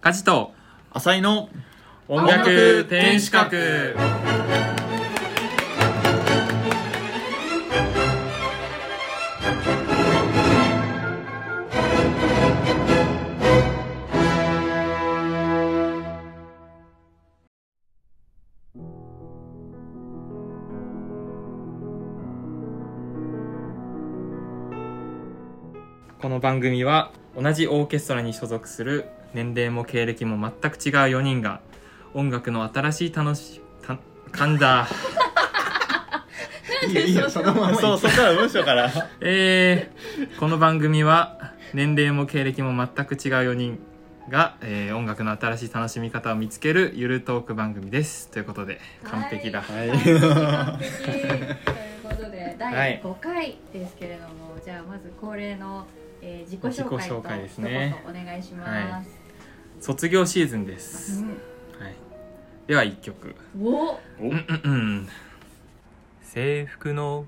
カジと浅井の音楽天守閣この番組は同じオーケストラに所属する年齢も経歴も全く違う4人が音楽の新しい楽した噛んだいいよいいよそのままそうそっから文章から。えー、この番組は年齢も経歴も全く違う4人が、えー音楽の新しい楽しみ方を見つけるゆるトーク番組です。ということで完璧だ、はい。完璧。ということではい。第5回ですけれども、じゃあまず恒例の、えー自己紹介自己紹と介ですね。お願いします。卒業シーズンです、はい、では1曲。うんお。お。うんうんうん。制服の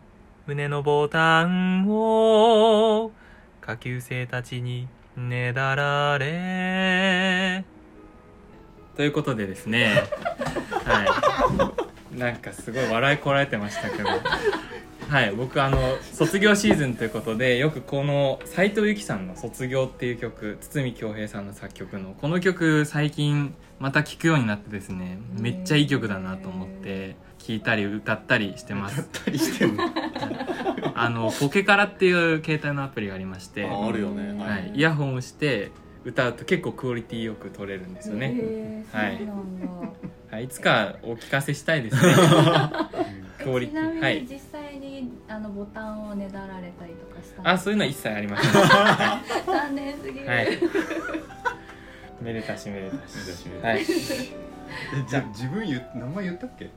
胸のボタンを下級生たちにねだられ。ということでですね。はい。なんかすごい笑いこられてましたけどはい僕あの卒業シーズンということでよくこの斉藤由貴さんの「卒業」っていう曲堤恭平さんの作曲のこの曲最近また聴くようになってですねめっちゃいい曲だなと思って聴いたり歌ったりしてます。たりしてんの？あのポケカラっていう携帯のアプリがありまして、ああるよね。ははいい、イヤホンをして歌うと結構クオリティよく撮れるんですよね、はい。はい、いつかお聞かせしたいですね。クオリテちなみィはいに実際にあのボタンをねだられたりとかしたあそういうのは一切ありません。は残念すぎる。い、はい、めでたしめでたし。めでたしはい。えじゃ自分言う名前言ったっけ？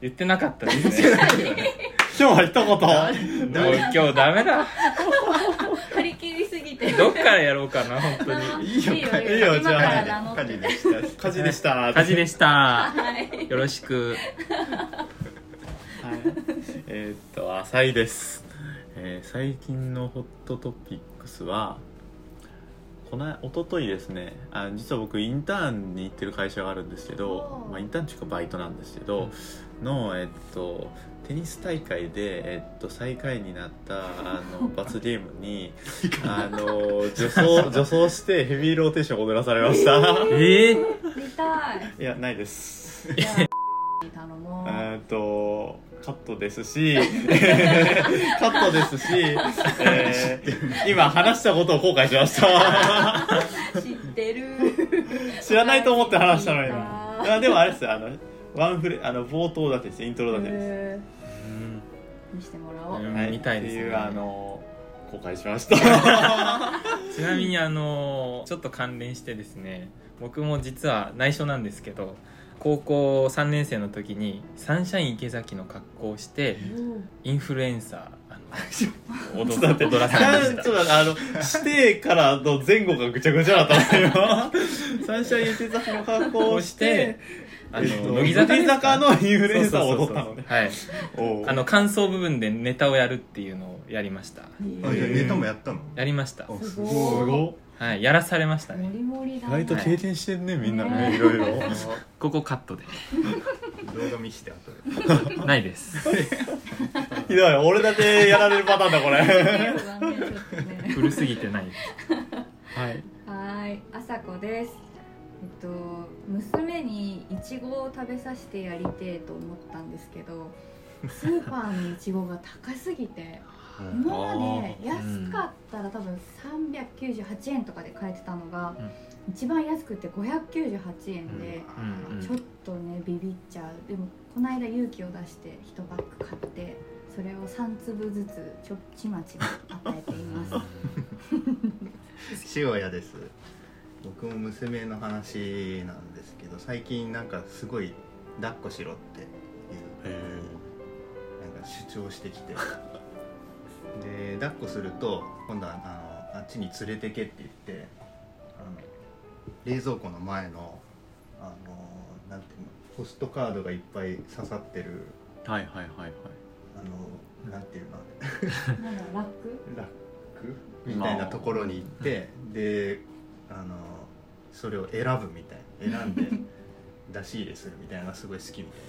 言ってなかったですね。今日は一言。もう 今日ダメだ。張り切りすぎて。どっからやろうかな本当に。いいよいいよじゃあ今から名乗って。家事でした。火事でした。火事でした。はい。よろしく。はい、えー浅井です、えー最近のホットトピックスはこの一昨日ですね。あ実は僕インターンに行ってる会社があるんですけどお、ー。まあ、インターンっていうかバイトなんですけど、のえっとテニス大会で、えっと、最下位になったあの 罰ゲームにあの女装 女装してヘビーローテーションを踊らされました。ええ見たい。いやないです。あ 頼もう。えーっとカットですし カットですし、えー今話したことを後悔しました。知ってる。知らないと思って話したのにいあやでもあれですよ。あのワンフレあの冒頭だけです。イントロだけです、へー。見してもらおう。うん。はい。見たいですね。っていうあの後悔しました。ちなみにあのちょっと関連してですね僕も実は内緒なんですけど高校3年生の時にサンシャイン池崎の格好をしてインフルエンサーあの 踊ら踊らされましちょったあの指定からの前後がぐちゃぐちゃだったんですよ。サンシャイン池崎の格好をしてあのえっと乃木坂のインフルエンサーを踊ったの。ねあの感想部分でネタをやるっていうのをやりました。ネタもやったの？やりました。あすごいはいやらされましたモねリモリだ意外と経験してんねみんなねねいろいろ。ここカットで。動画見して後で。ないです。ひどい俺だけやられるパターンだこれ。ねちょっとね古すぎてないです。はい。はーい、あさこです。えっと娘にいちごを食べさせてやりてえと思ったんですけど、スーパーのいちごが高すぎて、今まで安かったら多分398円とかで買えてたのが、うん一番安くて598円で、うんうんちょっとねビビっちゃう。でもこの間勇気を出して1パック買って。それを3粒ずつちょっちまち与えています。塩谷です僕も娘の話なんですけど最近なんかすごい抱っこしろっていうなんか主張してきてで抱っこすると今度はあのあっちに連れてけって言ってあの冷蔵庫の前のあのなんていうのポストカードがいっぱい刺さってるはいはいはいはい。あのなんていうのなんラック？ラック？みたいなところに行ってであのそれを選ぶみたいな。選んで出し入れするみたいなのがすごい好きみたい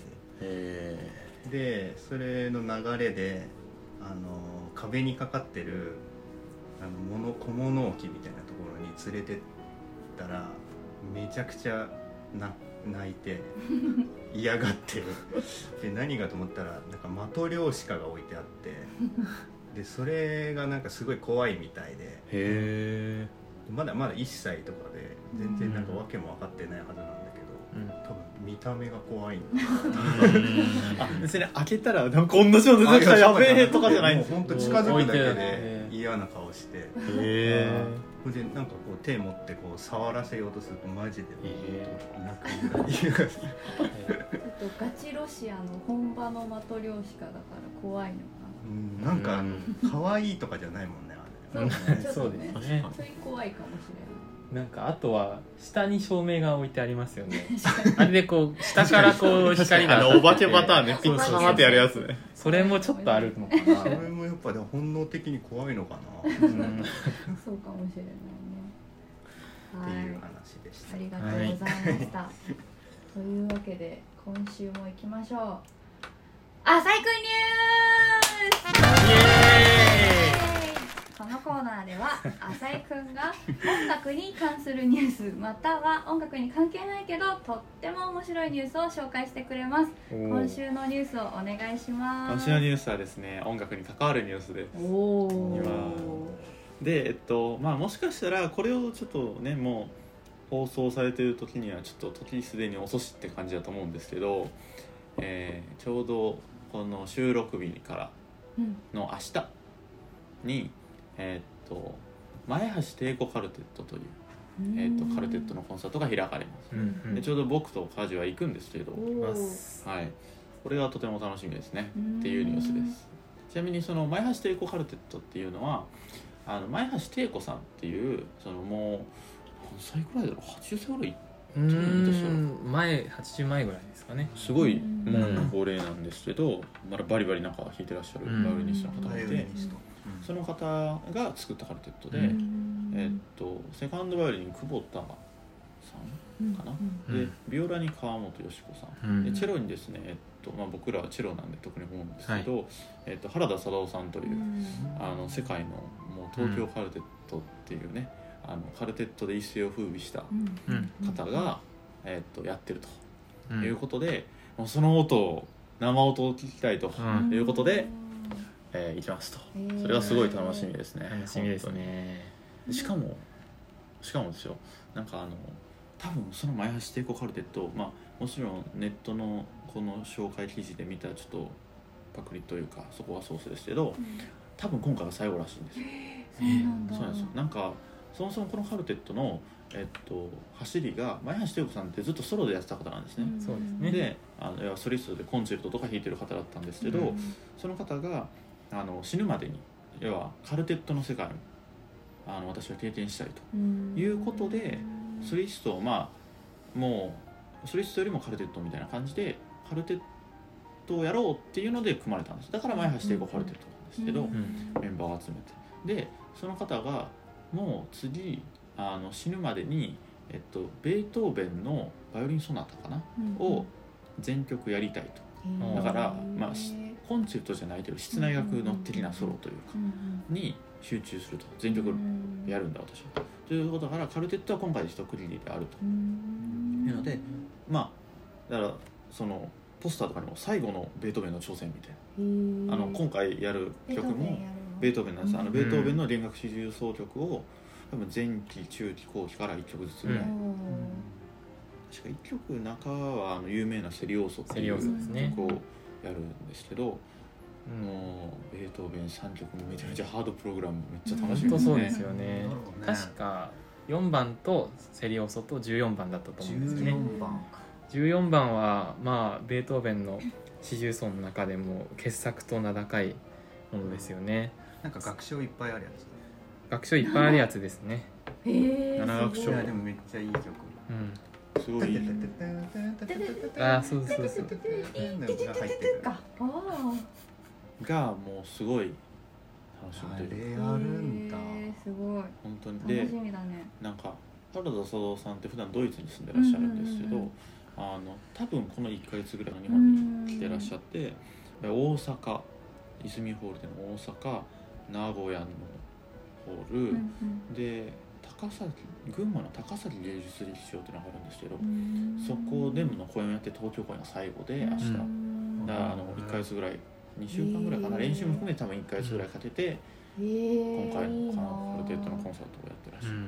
へででそれの流れであの壁にかかってるあの物小物置みたいなところに連れてったらめちゃくちゃな泣いて 嫌がってで何がと思ったらなんかマトリョーシカが置いてあってでそれがなんかすごい怖いみたいで。えまだまだ1歳とかで全然なんか訳も分かってないはずなんだけど、うん。多分見た目が怖いん。だあ別に開けたらなんか同じの出てきたやべえとかじゃないんです。もう本当近づくだけ置いてでる嫌な顔して。へえ。それでなんかこう手持ってこう触らせようとするとマジでえ泣くぐらいちょっとガチロシアの本場のマトリョーシカだから怖いのかうんなんか可愛いとかじゃないもんねあれ。なそうちょっそうとねですね。それ怖いかもしれなんかあとは下に照明が置いてありますよね。あれでこう下からこう光があのお化けパターンね。ピッそうそうカーってやるやつね。それもちょっとあるのかそれなもやっぱでも本能的に怖いのかな。っうん。ないそうかもしれないね。ていうはい話でした。ありがとうございました、というわけで今週も行きましょう。浅井くんニュースこのコーナーでは 浅井くんが音楽に関するニュースまたは音楽に関係ないけどとっても面白いニュースを紹介してくれます。今週のニュースをお願いします。今週のニュースはですね音楽に関わるニュースです。でえっとまあもしかしたらこれをちょっとねもう放送されてる時にはちょっと時すでに遅しって感じだと思うんですけど、えーちょうどこの収録日からうんの明日にえーっと前橋帝国カルテットという、えーっとカルテットのコンサートが開かれます、うんうん。でちょうど僕とカジは行くんですけど、はい、これがとても楽しみですね。うん。っていうニュースです。ちなみにその前橋帝子カルテットっていうのはあの前橋帝子さんっていうそのもう何歳くらいだろう？80歳ぐらいうーん。前80前ぐらいですかね。すごいうんもう高齢なんですけどまだバリバリなんか弾いてらっしゃるうん。バイオリニストの方がいてその方が作ったカルテットで、うん。えーっとセカンドバイオリン久保田さんかな、うん。でビオラに川本よし子さん。でチェロにですね、えっとまあ、僕らはチェロなんで特に思うんですけど、えっと、原田貞夫さんという、あの世界のもう東京カルテットっていうね、あのカルテットで一世を風靡した方が、えっと、やってるとうん。いうことで、もうその音を生音を聞きたいと、いうことで、えー行きますと。それはすごい楽しみですね。楽しみですね。しかもしかもですよ。なんかあの多分その前橋帝国カルテットまあもちろんネットのこの紹介記事で見たちょっとパクリというかそこはソースですけど多分今回が最後らしいんですよ。そうなんだ。そうなんですよ。なんかそもそもこのカルテットのえっと走りが前橋帝子さんってずっとソロでやってた方なんですね、そうですね。であの要はソリストでコンチェルトとか弾いてる方だったんですけど、うん。その方があの死ぬまでに要はカルテットの世界をあの私は経験したいということでソリストをまあもうソリストよりもカルテットみたいな感じでカルテットをやろうっていうので組まれたんです。だから前橋帝国カルテットなんですけど、ん。メンバーを集めて。でその方がもう次あの死ぬまでに、えっと、ベートーベンのバイオリンソナタかなを全曲やりたいと。んだからまあしコンチェルトじゃないけど室内楽の的なソロというかに集中すると全曲やるんだ私は。ということだからカルテットは今回で一区切りであると。いうのでまあだからそのポスターとかにも最後のベートーベンの挑戦みたいな。あの今回やる曲もベートーベンなんですあのベートーベンの弦楽四重奏曲を多分前期中期後期から1曲ずつぐらい、うん。確か1曲中はあの有名なセリオーソっていうセリオーソですね。曲をやるんですけど、もうベートーベン3曲もめちゃめちゃハードプログラムめっちゃ楽しみですね。そうですよね。確か4番とセリオソと14番だったと思うんですね。14番14番はまあベートーベンの四重奏の中でも傑作と名高いものですよねなんか楽章いっぱいあるやつ楽章いっぱいあるやつですね。へえ七楽章。いやでもめっちゃいい曲。うん。すごい。あーそうそうそうが入ってるがもうすごい楽しあみというかれあるんだすごい本当に楽でしみだねなんか原田佐藤さんって普段ドイツに住んでらっしゃるんですけど、あの多分この1ヶ月ぐらいの日本に来てらっしゃって、大阪泉ホールでの大阪名古屋のホール、うんうん。で高崎群馬の高崎芸術劇場っていうのがあるんですけど、うん。そこでの公演をやって東京公演が最後で明日、うん。だからあの1ヶ月ぐらい2週間ぐらいかな、へー。練習も含めて多分1ヶ月ぐらいかけて、へー。今回のカルテッドのコンサートをやってらっしゃるうん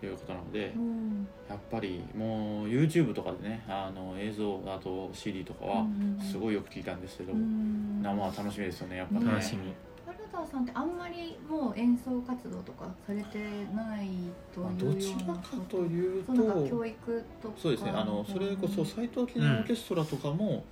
ということなので、うん。やっぱりもう YouTube とかでねあの映像あと CD とかはすごいよく聞いたんですけど、うん。生は楽しみですよねやっぱね、楽しみ原田さんってあんまりもう演奏活動とかされてないとまあいうようなどちらかというと教育とか？そうですね。あのそれこそ斎藤記念オーケストラとかも、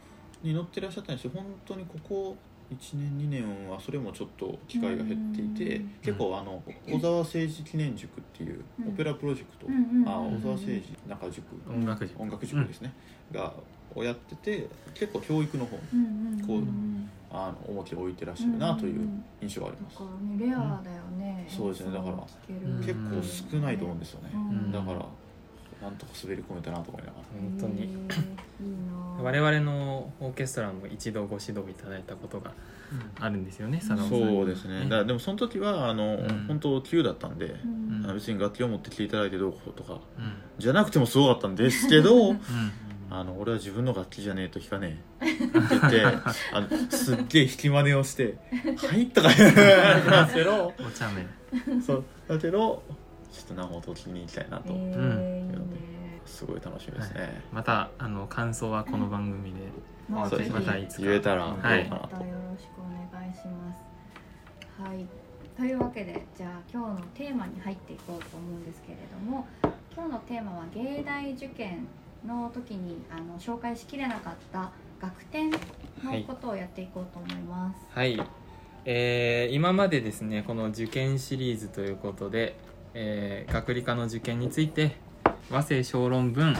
に乗ってらっしゃったんですよ本当にここ1年2年はそれもちょっと機会が減っていて、うん結構あの小沢誠治記念塾っていううんオペラプロジェクト、あ小沢誠治中塾。音楽塾。音楽塾ですね、がをやってて結構教育の方こうあの重きを置いてらっしゃるなという印象があります、だからねレアだよね、そうですね。だから結構少ないと思うんですよね、うん。だからなんとか滑り込めたなと思いながら。本当に。へーいいな。我々のオーケストラも一度ご指導いただいたことがあるんですよね佐野さん。そうですね。だからでもその時はあの、うん。本当急だったんで、うん。あの別に楽器を持ってきていただいてどうこうとかうん。じゃなくてもすごかったんですけどうんあの俺は自分の楽器じゃねえと弾かねえ。って言って あのすっげえ弾き真似をして「はい」とか。言うんですけどお茶目。そう。だけどちょっと生音を聞きに行きたいなと、えーすごい楽しみですね、またあの感想はこの番組で。まあそうですね。ぜひまたいつか。言えたらどうかなはいと、またよろしくお願いします。はい。というわけで、じゃあ今日のテーマに入っていこうと思うんですけれども、今日のテーマは芸大受験の時にあの紹介しきれなかった学点のことをやっていこうと思います。はい、えー今までですねこの受験シリーズということで、えー学理科の受験について和声小論文、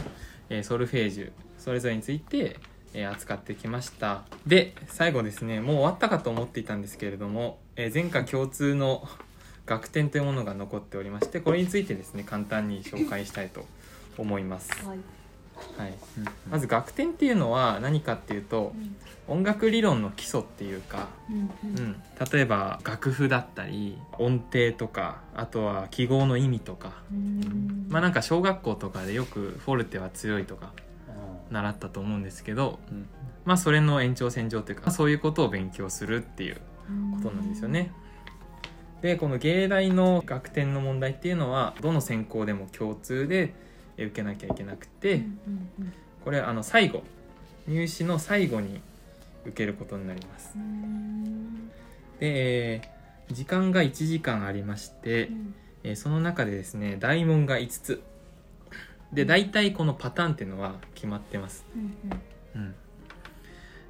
えーソルフェージュそれぞれについて、えー扱ってきましたで最後ですねもう終わったかと思っていたんですけれども、えー前科共通の学点というものが残っておりましてこれについてですね簡単に紹介したいと思います、はい。はい、まず学点っていうのは何かっていうと音楽理論の基礎っていうかうんううん。ん、例えば楽譜だったり音程とかあとは記号の意味とか。うん。まあなんか小学校とかでよくフォルテは強いとか習ったと思うんですけどうん。まあそれの延長線上というかそういうことを勉強するっていうことなんですよね。でこの芸大の学点の問題っていうのはどの専攻でも共通でえ受けなきゃいけなくて、これあの最後入試の最後に受けることになります。うん。で、えー時間が1時間ありまして、うん。えーその中でですね大問が5つ。で大体このパターンっていうのは決まってます、うんうん。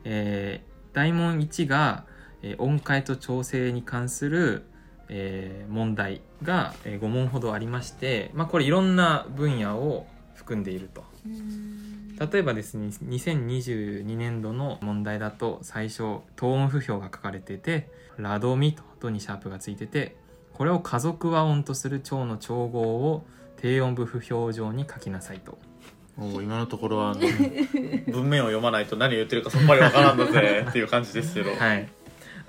えー大問1が、えー音階と調整に関する、えー問題が、え5問ほどありまして、まあ、これいろんな分野を含んでいると。うん。例えばですね2022年度の問題だと最初等音符表が書かれててラドミとドにシャープがついててこれを家族和音とする蝶の調合を低音部符表上に書きなさいと。もう今のところはあの 文面を読まないと何言ってるかさっぱりわからんのぜっていう感じですけど、はい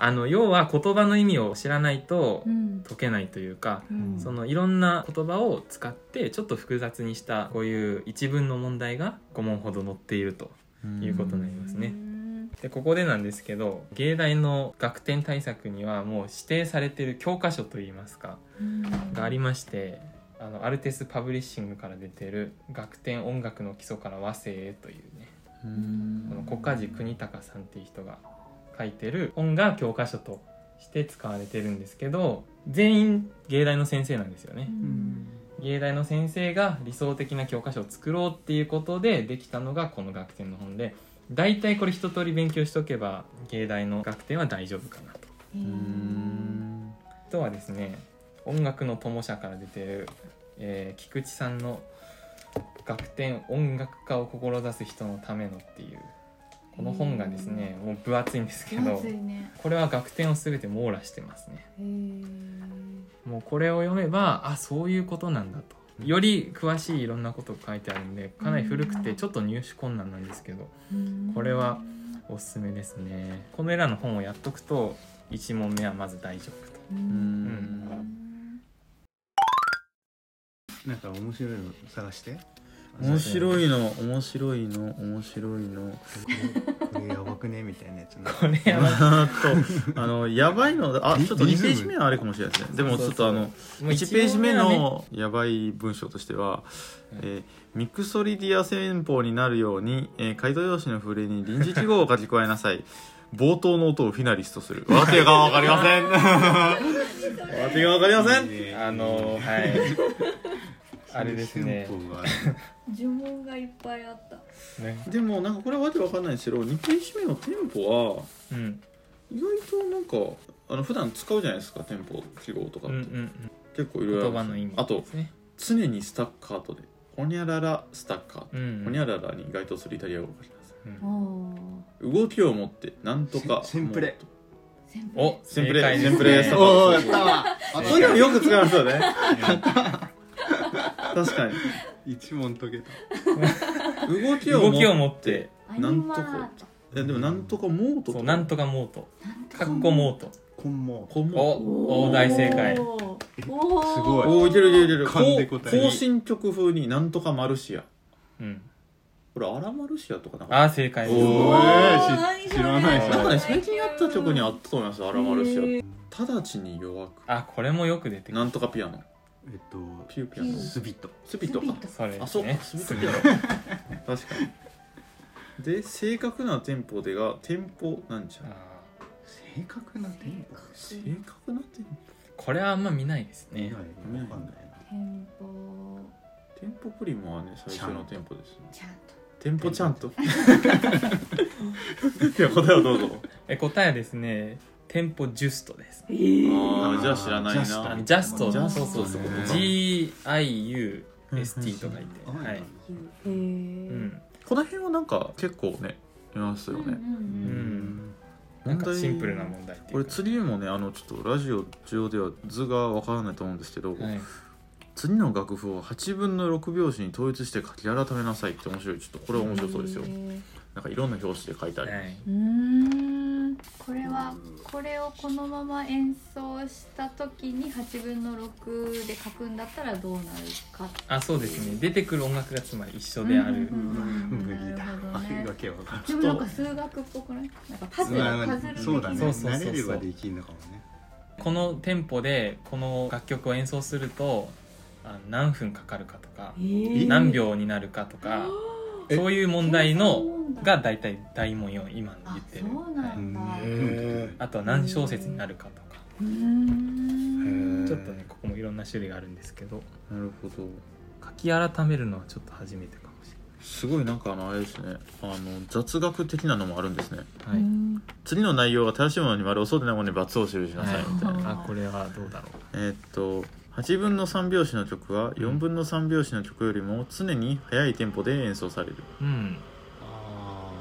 あの要は言葉の意味を知らないとうん。解けないというか、うん。そのいろんな言葉を使ってちょっと複雑にしたこういう一文の問題が5問ほど載っているということになりますね。うん。でここでなんですけど芸大の学点対策にはもう指定されている教科書といいますかがありましてあのアルテスパブリッシングから出てる「学点音楽の基礎から和声へ」というねうん。この小梶国隆さんっていう人が書いてる本が教科書として使われてるんですけど全員芸大の先生なんですよね。芸大の先生が理想的な教科書を作ろうっていうことでできたのがこの学点の本で大体これ一通り勉強しとけば芸大の学点は大丈夫かなと。あとはですね音楽の友社から出てる、えー菊池さんの「学点音楽家を志す人のための」っていうこの本がですねもう分厚いんですけどね。これは学点を全て網羅してますね。もうこれを読めばあそういうことなんだと。より詳しいいろんなことが書いてあるんでかなり古くてちょっと入手困難なんですけどこれはおすすめですね。このエラの本をやっとくと1問目はまず大丈夫と。なんか面白いの探して面白いいの面白いの面白いの。これやばくねみたいなやつね。これは あとあのやばいのあちょっと2ページ目はあれかもしれないですね。でもちょっとあのもう1ページ目のやばい文章としては、えーミクソリディア戦法になるように、えー、回答用紙の触れに臨時記号を書き加えなさい。冒頭の音をフィナリストする。わてがわかりません。わてがわかりません。あのはい。あれですね呪文がいっぱいあった。ね。でもなんかこれはわけわかんないんですけど2ページ目のテンポはうん。意外となんかあの普段使うじゃないですかテンポ記号とかって、うんうん結構いろいろ言葉の意味あとですね。常にスタッカートでほにゃららスタッカート、うんほにゃららに該当するイタリア語を書きます。あー動きを持ってなんとかセンプレ。先輩おセンプレ。正解ですセンプレスタッカーおトおやったわあそういうのよく使いますよね。確かに一問解けた。動きを持動きを持ってアニマートえでもなんとかモートそうなんとかモート。か。っこモート。本望こもおお大正解。すごい。おおいけるいけるいける。勘で答え。る行進曲風になんとかマルシア。うん。これアラマルシアとかなんか。ああ正解です。おお知らないなんかね最近やった曲にあったと思いますアラマルシア直ちに弱くあこれもよく出てくる。なんとかピアノえっとピューピアノスビット。スピット。かそあそうスピットピアノ確かに。で正確なテンポでがテンポなんちゃうあ正確なテンポ正確なテンポーこれはあんま見ないですね。見ない。わかんないな。テンポテンポプリモはね最初のテンポですね。ちゃんと。テンポちゃんと。いや答えをどうぞ。え答えですねテンポジュストです。えー。あーじゃあ知らないな。ジャスト。ジャスト。そうそうそう。GIUST とか言って。うんはい。へうえん。この辺はなんか結構ねいますよね、うん。うん。なんかシンプルな問題これうか。次もねあのちょっとラジオ上では図がわからないと思うんですけど、はい。次の楽譜を8分の6拍子に統一して書き改めなさいって面白い。ちょっとこれ面白そうですよ。なんかいろんな表紙で書いてあります、はい、うーんこれはこれをこのまま演奏した時に8分の6で書くんだったらどうなるかあそうですね。出てくる音楽がつまり一緒である、無理だ。なるほどね。あれだけわかん。ないでもなんか数学っぽくない？なんかパズルまあパズルそうだね。そうそうそうそう。慣れればできるのかもね。このテンポでこの楽曲を演奏するとあ何分かかるかとかえー。何秒になるかとかえそういう問題のが大体大問4今言あってる。あとは何小節になるかとか。ちょっとねここもいろんな種類があるんですけど。なるほど。書き改めるのはちょっと初めてかもしすごいなんかあのあれですね。あの雑学的なのもあるんですね。れない、うん。次の内容が正しいものに丸をそうでないものに×を記しなさいみたいな、はい、あこれはどうだろう。えーっと8分の3拍子の曲は4分の3拍子の曲よりも常に速いテンポで演奏される。うん。あ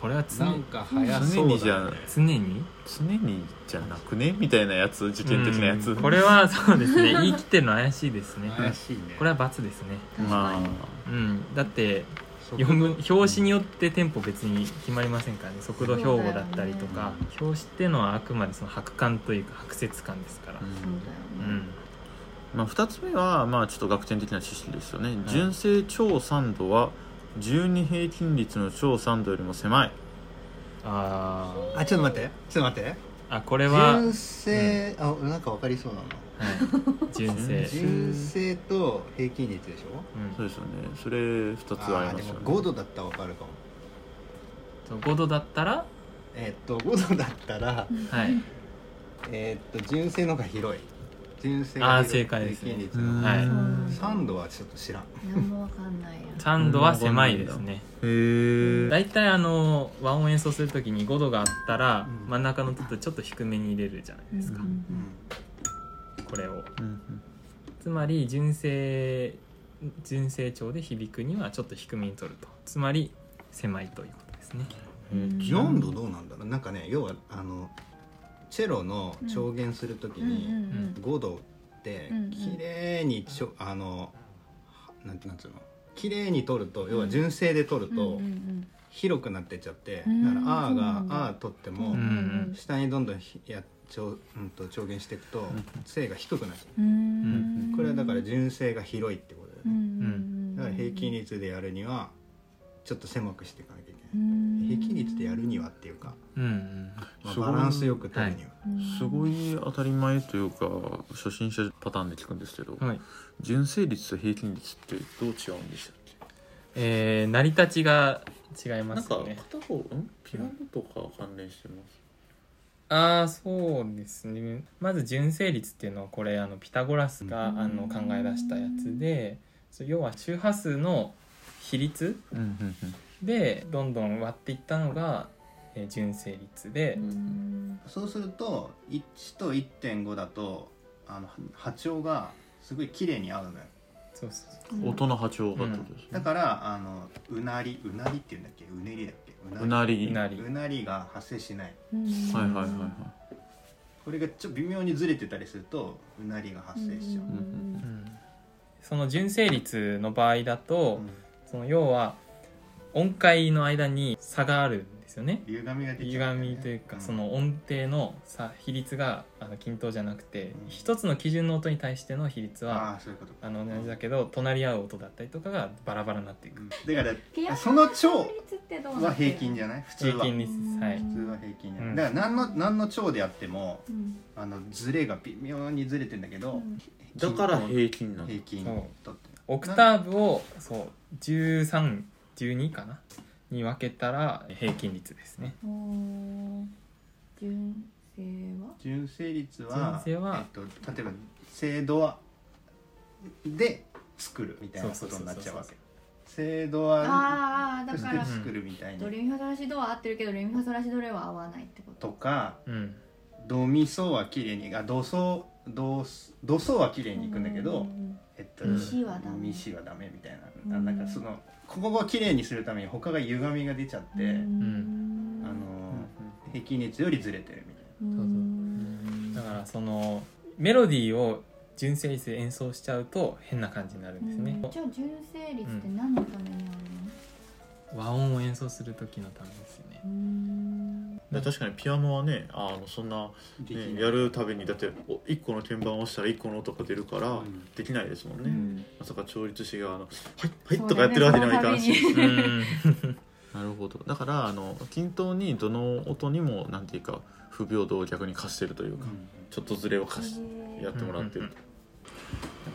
これは常なんか早常そうにじゃだね常に？常にじゃなくね？みたいなやつ受験的なやつ、うん。これはそうですね。言い切ってるの怪しいですね。怪しいね。これは×ですね。まあ。うん。だって速読む表紙によってテンポ別に決まりませんからね。速度標語だったりとか、表紙っていうのはあくまでその白感というか白節感ですから。うんそううだよね。んまあ、2つ目はまあちょっと学点的な知識ですよね、純正超3度は12平均率の超3度よりも狭い。あー。あちょっと待って。ちょっと待って。あこれは、はい、純正あなんかわかりそうなの。純正。純正と平均率でしょ？そうですよね。それ2つありあーですよね5度だったらわかるかも。うん、5度だったら？えーっと5度だったらはい。えーっと純正の方が広い純正あーが広い正解ですはい。うん3度はちょっと知らん。何もわかんないや3度は狭いですね。へえ大体あの和音演奏するときに5度があったらうん。真ん中の音とちょっと低めに入れるじゃないですか、うんうんこれを。うんつまり純正純正調で響くにはちょっと低めに取ると。つまり狭いということですね。うん4度どうなんだろう？なんかね要はあのチェロの調弦するときうんうんに5度って綺麗にちょあのなんてなんつう。の綺麗に取ると要は純正で取ると、広くなってっちゃって、うん。だから「あ」が「そうなんだ。あ」取っても、ん下にどんどんひや調,、うん、と調減していくと正が低くなっちゃうんうんうこれはだから純正が広いってことだよね、だから平均率でやるにはちょっと狭くしていかな平均率でやるにはっていうか、うんうん。まあ、バランスよく取るには、すごい当たり前というか初心者パターンで聞くんですけど、はい。純正率と平均率ってどう違うんでしたっけ？えー、成り立ちが違いまなんかすよね片方ん？ピアノとか関連してます？ああそうですね。まず純正率っていうのはこれあのピタゴラスがあの考え出したやつで要は周波数の比率うんうんうんでどんどん割っていったのが、えー純正率で、そうすると1と1.5だとあの波長がすごい綺麗に合うのよ。そうそうそう。音の波長がってことですね、だからあのうなりうなりっていうんだっけ？うねりだっけ？うなり。うなり。うなり。が発生しない。はいはいはいはい。これがちょっと微妙にずれてたりするとうなりが発生しちゃう、うんその純正率の場合だと、その要は音階の間に差があるんですよね。歪みが出ちゃ歪うねみというか、ん。その音程の差比率があの均等じゃなくて、うん。一つの基準の音に対しての比率はああそういうことあの同じだけど隣り合う音だったりとかがバラバラになっていく、だかピアノらその超率ってどうなは平均じゃない普通は平均率ですは。い普通は平均じゃない、うん。だから何の何の超であってもうん。あのズレが微妙にずれてんだけど、うん。だから平均なの平均そう。とって。オクターブをそう1312かな？に分けたら平均率ですね。純正は？純正率は純正はえっと、例えば精度はで作るみたいなことになっちゃうわけ。精度はああだからて作るみたいに。ドレミファソラシドは合ってるけどレミファソラシドレは合わないってこと？とかうん。ドミソは綺麗にあドソドドソは綺麗にいくんだけど、うん。えっと、ミシはダメ。はダメみたいな、うなんかそのここを綺麗にするために他が歪みが出ちゃって、うん。あの平均率よりずれてるみたいうん。だからそのメロディーを純正率で演奏しちゃうと変な感じになるんですね、じゃあ純正率って何のためにある和音を演奏する時のためですよね確かにピアノはねあのそんな、ね、やるたびにだってお1個の鍵盤を押したら1個の音が出るから、ん。できないですもんね、うん。まさか調律師があの「はいはい」とかやってるわけにはいかんし、なるほど。だからあの均等にどの音にもなんていうか不平等を逆に貸してるというか、ちょっとずれを貸しやってもらってる。と、うん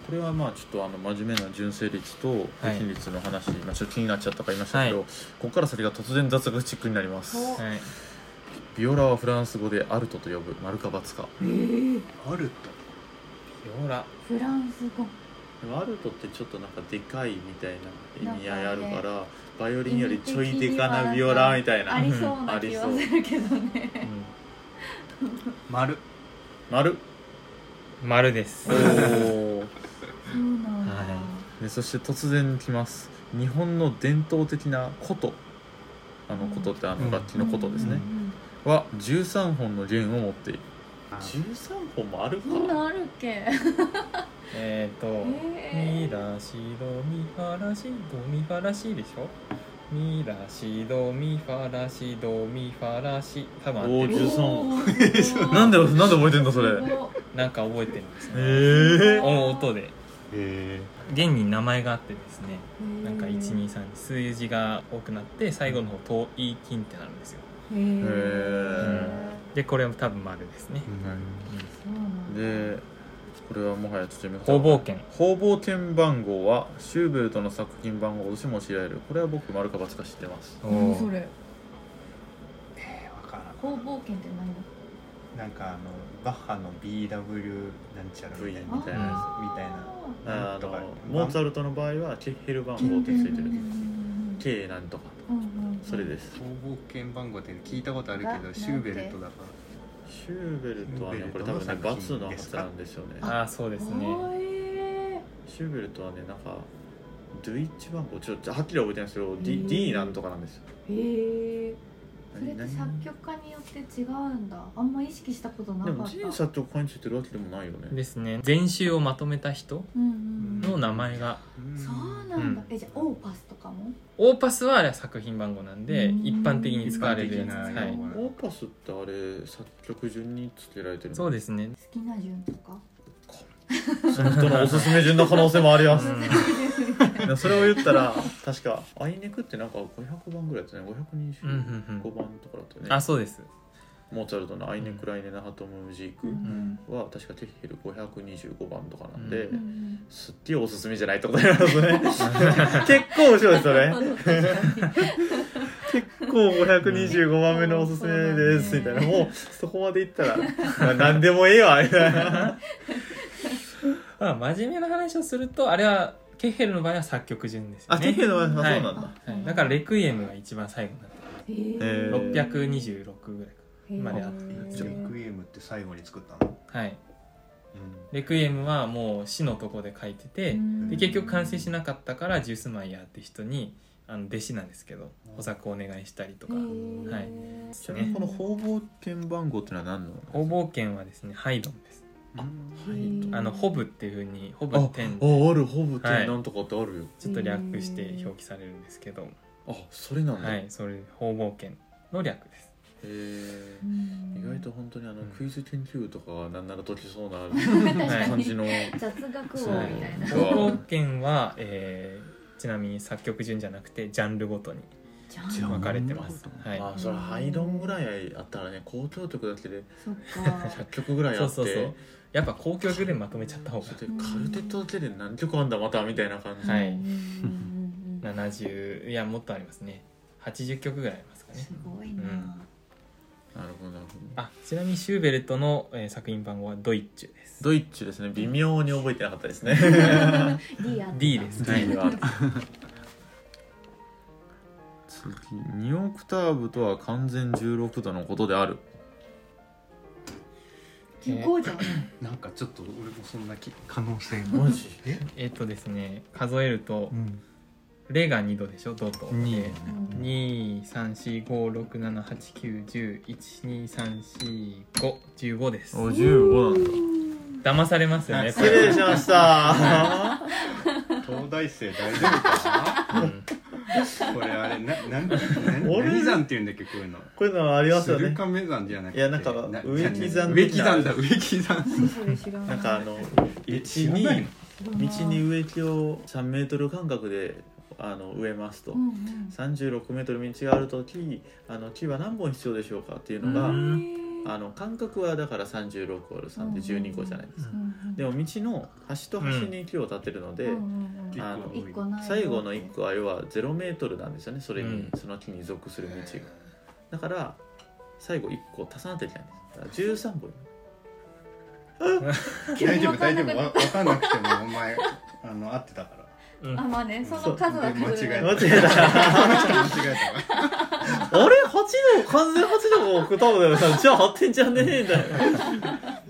これはまあちょっとあの真面目な純正率と平均率の話、まあちょっと気になっちゃったから言いましたけど、はい。ここから先が突然雑学チックになります。おはいビオラはフランス語でアルトと呼ぶ丸か×かえ。ーあるビオラ。フランス語。でもアルトってちょっとなんかでかいみたいな意味合いあるからバイオリンよりちょいでかなビオラみたいな。ありそうな気はするけどね丸。丸？丸です。おおそうなんだ。はでそして突然きます。日本の伝統的な琴あの琴ってあうん。の楽器の琴ですね、は13本の弦を持っている。13本もあるか。そんなんあるっけ？えっ、と、えミラシドミファラシドミファラシでしょ？ミラシドミファラシドミファラシ多分合ってるおー13 なんでなんで覚えてんのそれ？なんか覚えてるんですへね。え音音でへ弦に名前があってで。すねなんかへー。123数字が多くなって最後の方「とい金」ってなるんですよへー。でこれは多分丸ですね、そうなん。だでこれはもはやちょっと方々券方々券番号はシューベルトの作品番号として用いられる。これは僕丸か×か知ってます。何それ？えーわからん。方々券って何だ？なんかあのバッハの BW なんちゃらみたいなみたいなやあー。みたいな。あとかのモーツァルトの場合はケッヘル番号ってついてる。うんうん K なんとか。うんうんうん。それです逃亡券番号って聞いたことあるけなどシューベルトだかシューベルトはねこれ多分ねルトのはずなんですよね。ああそうですね。シューベルトはねなんかドゥイッチ番号ちょっとはっきり覚えてないんですけど、D, D なんとかなんですよ。へえそれって作曲家によって違うんだ。あんま意識したことなでかった。も全作曲家についてるわけでもないよね。ですね。全集をまとめた人の名前が。うんそうなんだ、えじゃあオーパスとかも？オーパスはあれは作品番号なんでうん一般的に使われるやつ。一般的なはい。オーパスってあれ作曲順につけられてるそうですね。好きな順とか？その人のおすすめ順の可能性もあります、うん。でもそれを言ったら確かアイネクってなんか500番ぐらいですね。うんうんうん。525番とかだったよね、あそうです。モーツァルトの「アイネクライネナハトムムジークうん」は確かテッヘル525番とかなんで、ううんすっげえおすすめじゃないってことになりますね。結構面白いですよね。結構525番目のおすすめですみたいな。もうそこまでいったらまあ何でもええわみたいな。まあ真面目な話をするとあれはケッヘルの場合は作曲順ですよね。あテッヘルの場合はそうなんだ、はい、だからレクイエムが一番最後になってへえー626ぐらいーまであっへじゃあーレクイエムって最後に作ったの？はい。レクイエムはもう死のとこで書いててうん。で結局完成しなかったからジュースマイヤーって人にあの弟子なんですけど補作をお願いしたりとか。はい。ちなみにこの方々券番号ってのは何の方々券はですねハイドンです。はいあのホブっていうふうにホブあテンああるホブはい。店なんとかってあるよ、ちょっと略して表記されるんですけど。あそれなんだ、へはいそれ方々券の略です。えうん。意外と本当にあのうんクイズ研究とかはなんなら解きそうなは い感じの。雑学王みたいな。方々券は、えーちなみに作曲順じゃなくてジャンルごとに分かれてます、はい、あそれハイドンぐらいあったらね交響曲だけでそっか。100曲ぐらいあって。そうそうそう。やっぱ公共曲でまとめちゃった方が。それでカルテットだけで何曲あんだまたみたいな感じ、はい。うんうんうんうん70いやもっとありますね。80曲ぐらいありますかね。すごいな。うん。なるほどなるほど。あちなみにシューベルトの、えー作品番号はドイッチュです。ドイッチュですね。微妙に覚えてなかったですね。D D です。D はいがある次2オクターブとは完全16度のことである。15じゃんなんかちょっと俺もそんなき可能性マジ？え？えっとですね数えるとうん。レが2度でしょ？ドと？二で2345678911234512345です。お15なんだ。騙されますよね失礼しました。東大生大丈夫かうん。なこれあれななんな 俺何山って言うんだっけこういうの。こういうのはありますよね。鶴亀山じゃなくて。いやなんかな植木山植木山だ植木山。なんかあのえ道に道に植木を3メートル間隔であの植えますと、うんうん。36メートル道があるときあの木は何本必要でしょうかっていうのが、うんあの間隔はだから36割る3で12個じゃないですか、うんでも道の端と端に木を立てるので、最後の1個は要は0メートルなんですよねそれに、うんその木に属する道が。だから最後1個足さなきゃいけないんです。だから13本 大丈夫大丈夫。わ分かんなくてもお前あの合ってたから。うん。あまあねその数はで間違え間違えた。間違えた。わあれ？8度完全8度も多分だよじゃあ8点じゃねえみたいな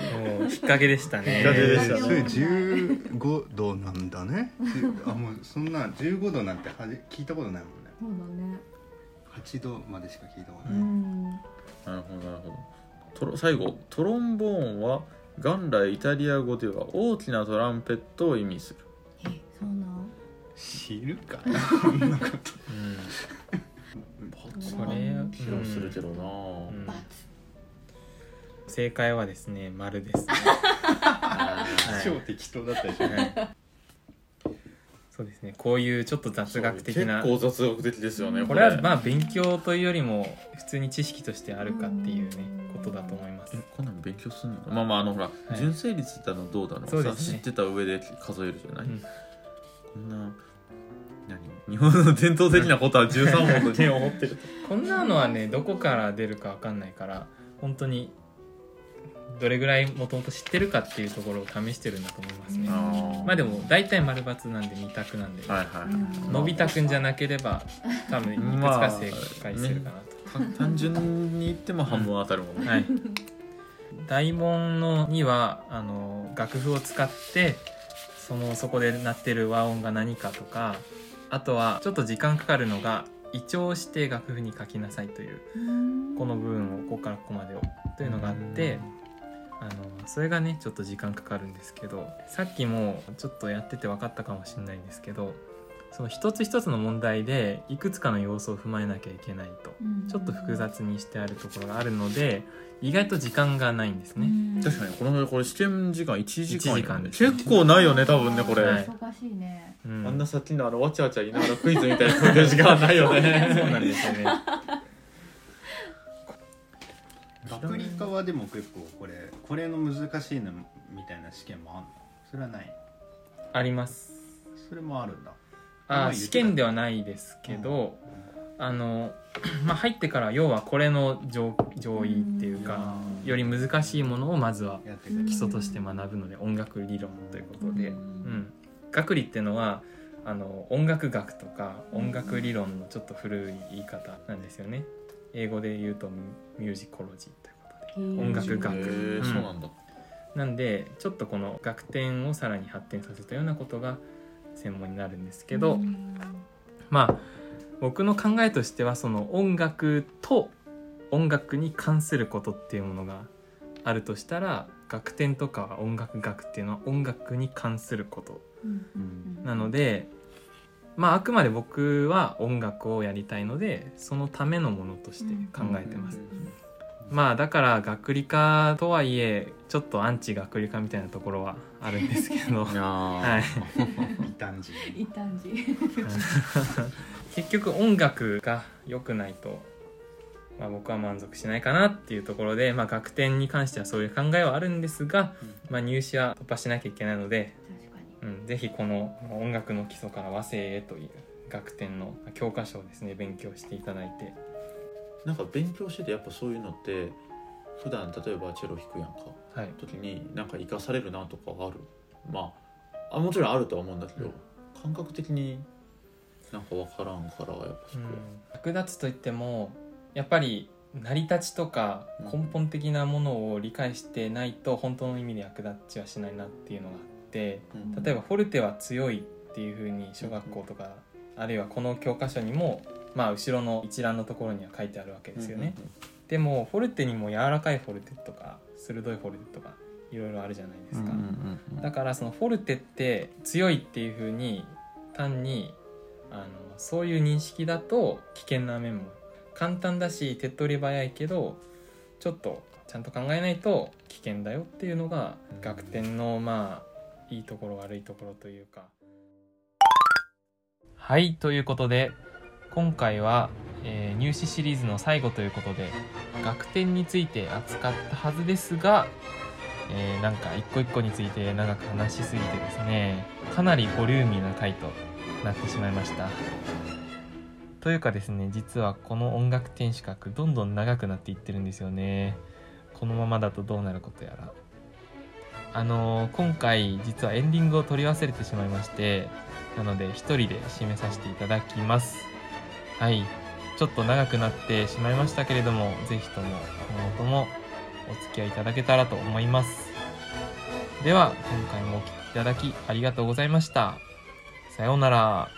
もう引っ掛けでしたね。引っ掛けでしたね。それ15度なんだね。じあもうそんな15度なんてはじ聞いたことないもんね。そうだね。8度までしか聞いたことうない、ん。なるほどなるほど。トロ最後。トロンボーンは元来イタリア語では大きなトランペットを意味する。えそうなん知るか。そん。なことそれ気がするけどな、うん。バ正解はですね丸ですね。あはい。超適当だったでしょ、はい。そうですね。こういうちょっとー雑学的な。結構雑学的ですよねこれはまあ勉強というよりも普通に知識としてあるかっていうねことだと思います。えこんなの勉強すんの？まあまああのほら、い。純正率ってあのどうだろうそうですね。さ知ってた上で数えるじゃない、うん。こんな何日本の伝統的なことは13本と剣を持ってるこんなのはねどこから出るかわかんないから本当にどれぐらいもともと知ってるかっていうところを試してるんだと思いますね。まあでも大体丸×なんで2択なんで、はいはい、うんのび太くんじゃなければ多分いくつか正解するかなと、か単純に言っても半分当たるもんね、はい。大門のにはあの楽譜を使ってそのそこで鳴ってる和音が何かとかあとはちょっと時間かかるのが胃調して楽譜に書きなさいというこの部分をここからここまでをというのがあってあのそれがねちょっと時間かかるんですけどさっきもちょっとやってて分かったかもしれないんですけどその一つ一つの問題でいくつかの要素を踏まえなきゃいけないと。ちょっと複雑にしてあるところがあるので意外と時間がないんですね。確かにこのこれ試験時間1時間1時間です結構ないよね多分ねこれ、はい。忙しいね。うん。あんなさっきのあのわちゃわちゃ言いながらクイズみたいな感じの時間はないよね。そうなんですよね。学理科はでも結構これこれの難しいのみたいな試験もあるの？それはないあります。それもあるんだあー試験ではないですけど、あの まあ入ってから要はこれの上上位っていうかうん。より難しいものをまずは基礎として学ぶので音楽理論ということで、ううん。ん、学理っていうのはあの音楽学とか音楽理論のちょっと古い言い方なんですよね。英語で言うとミュージコロジーということで。音楽学。うん。そうなんだ。なんでちょっとこの楽点をさらに発展させたようなことが専門になるんですけど、まあ僕の考えとしてはその音楽と音楽に関することっていうものがあるとしたら楽点とか音楽学っていうのは音楽に関することなのでまああくまで僕は音楽をやりたいのでそのためのものとして考えてます。まあだから学理科とはいえちょっとアンチ学理科みたいなところはあるんですけど。はい。異端児。異端児。結局音楽が良くないと、まあ、僕は満足しないかなっていうところで、まあ、学点に関してはそういう考えはあるんですが、まあ、入試は突破しなきゃいけないので、うん、ぜひこの音楽の基礎から和声へという学点の教科書をですね勉強していただいて。なんか勉強しててやっぱそういうのって普段例えばチェロ弾くやんか。はい時になんか生かされるなとかある？まああもちろんあるとは思うんだけど、うん。感覚的になんか分からんからやっぱそこ役立つといってもやっぱり成り立ちとか根本的なものを理解してないと本当の意味で役立ちはしないなっていうのがあってうん。例えばフォルテは強いっていうふうに小学校とかあるいはこの教科書にもまあ後ろの一覧のところには書いてあるわけですよね。でもフォルテにも柔らかいフォルテとか鋭いフォルテとかいろいろあるじゃないですか。だからそのフォルテって強いっていう風に単にあのそういう認識だと危険な面も簡単だし手っ取り早いけどちょっとちゃんと考えないと危険だよっていうのがうん楽天のまあいいところ悪いところというか。はいということで今回は、えー入試シリーズの最後ということで楽天について扱ったはずですがえーなんか一個一個について長く話しすぎてですねかなりボリューミーな回となってしまいました。というかですね実はこの音楽天守閣どんどん長くなっていってるんですよね。このままだとどうなることやら。あのー今回実はエンディングを取り忘れてしまいましてなので一人で締めさせていただきます。はい。ちょっと長くなってしまいましたけれども、ぜひとも今後ともお付き合いいただけたらと思います。では、今回もお聴きいただきありがとうございました。さようなら。